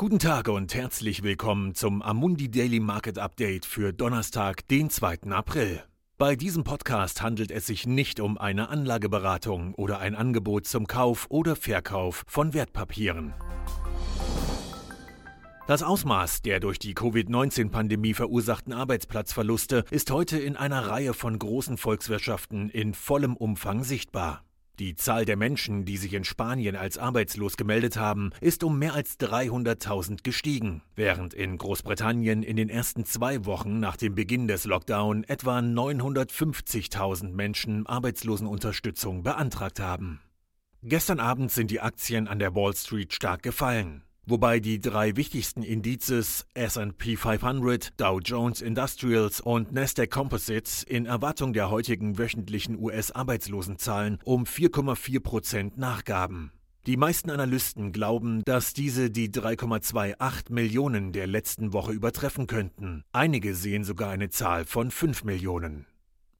Guten Tag und herzlich willkommen zum Amundi Daily Market Update für Donnerstag, den 2. April. Bei diesem Podcast handelt es sich nicht um eine Anlageberatung oder ein Angebot zum Kauf oder Verkauf von Wertpapieren. Das Ausmaß der durch die Covid-19-Pandemie verursachten Arbeitsplatzverluste ist heute in einer Reihe von großen Volkswirtschaften in vollem Umfang sichtbar. Die Zahl der Menschen, die sich in Spanien als arbeitslos gemeldet haben, ist um mehr als 300.000 gestiegen, während in Großbritannien in den ersten zwei Wochen nach dem Beginn des Lockdown etwa 950.000 Menschen Arbeitslosenunterstützung beantragt haben. Gestern Abend sind die Aktien an der Wall Street stark gefallen wobei die drei wichtigsten Indizes SP 500, Dow Jones Industrials und Nasdaq Composites in Erwartung der heutigen wöchentlichen US-Arbeitslosenzahlen um 4,4 Prozent nachgaben. Die meisten Analysten glauben, dass diese die 3,28 Millionen der letzten Woche übertreffen könnten. Einige sehen sogar eine Zahl von 5 Millionen.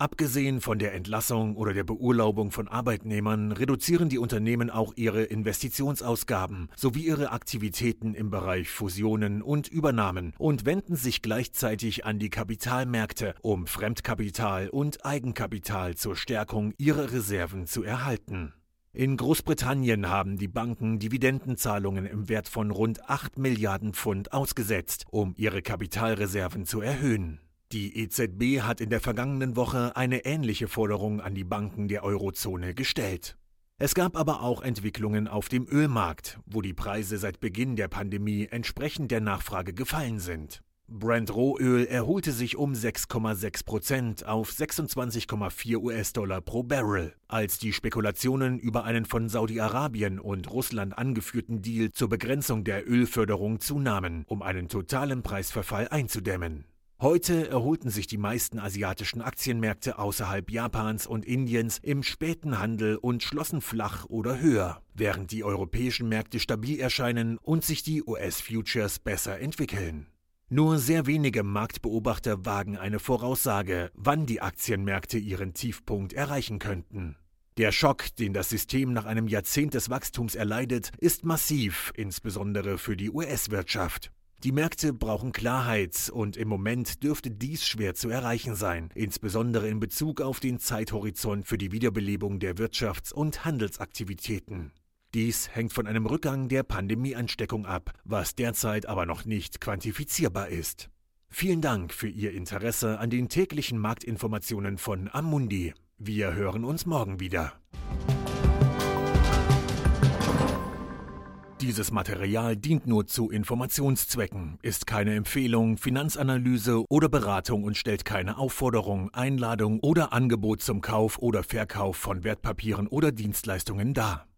Abgesehen von der Entlassung oder der Beurlaubung von Arbeitnehmern reduzieren die Unternehmen auch ihre Investitionsausgaben sowie ihre Aktivitäten im Bereich Fusionen und Übernahmen und wenden sich gleichzeitig an die Kapitalmärkte, um Fremdkapital und Eigenkapital zur Stärkung ihrer Reserven zu erhalten. In Großbritannien haben die Banken Dividendenzahlungen im Wert von rund 8 Milliarden Pfund ausgesetzt, um ihre Kapitalreserven zu erhöhen. Die EZB hat in der vergangenen Woche eine ähnliche Forderung an die Banken der Eurozone gestellt. Es gab aber auch Entwicklungen auf dem Ölmarkt, wo die Preise seit Beginn der Pandemie entsprechend der Nachfrage gefallen sind. Brent Rohöl erholte sich um 6,6 Prozent auf 26,4 US-Dollar pro Barrel, als die Spekulationen über einen von Saudi-Arabien und Russland angeführten Deal zur Begrenzung der Ölförderung zunahmen, um einen totalen Preisverfall einzudämmen. Heute erholten sich die meisten asiatischen Aktienmärkte außerhalb Japans und Indiens im späten Handel und schlossen flach oder höher, während die europäischen Märkte stabil erscheinen und sich die US-Futures besser entwickeln. Nur sehr wenige Marktbeobachter wagen eine Voraussage, wann die Aktienmärkte ihren Tiefpunkt erreichen könnten. Der Schock, den das System nach einem Jahrzehnt des Wachstums erleidet, ist massiv, insbesondere für die US-Wirtschaft. Die Märkte brauchen Klarheit und im Moment dürfte dies schwer zu erreichen sein, insbesondere in Bezug auf den Zeithorizont für die Wiederbelebung der Wirtschafts- und Handelsaktivitäten. Dies hängt von einem Rückgang der Pandemieansteckung ab, was derzeit aber noch nicht quantifizierbar ist. Vielen Dank für Ihr Interesse an den täglichen Marktinformationen von Amundi. Wir hören uns morgen wieder. Dieses Material dient nur zu Informationszwecken, ist keine Empfehlung, Finanzanalyse oder Beratung und stellt keine Aufforderung, Einladung oder Angebot zum Kauf oder Verkauf von Wertpapieren oder Dienstleistungen dar.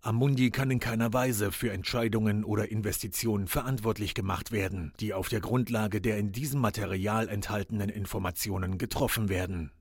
Amundi kann in keiner Weise für Entscheidungen oder Investitionen verantwortlich gemacht werden, die auf der Grundlage der in diesem Material enthaltenen Informationen getroffen werden.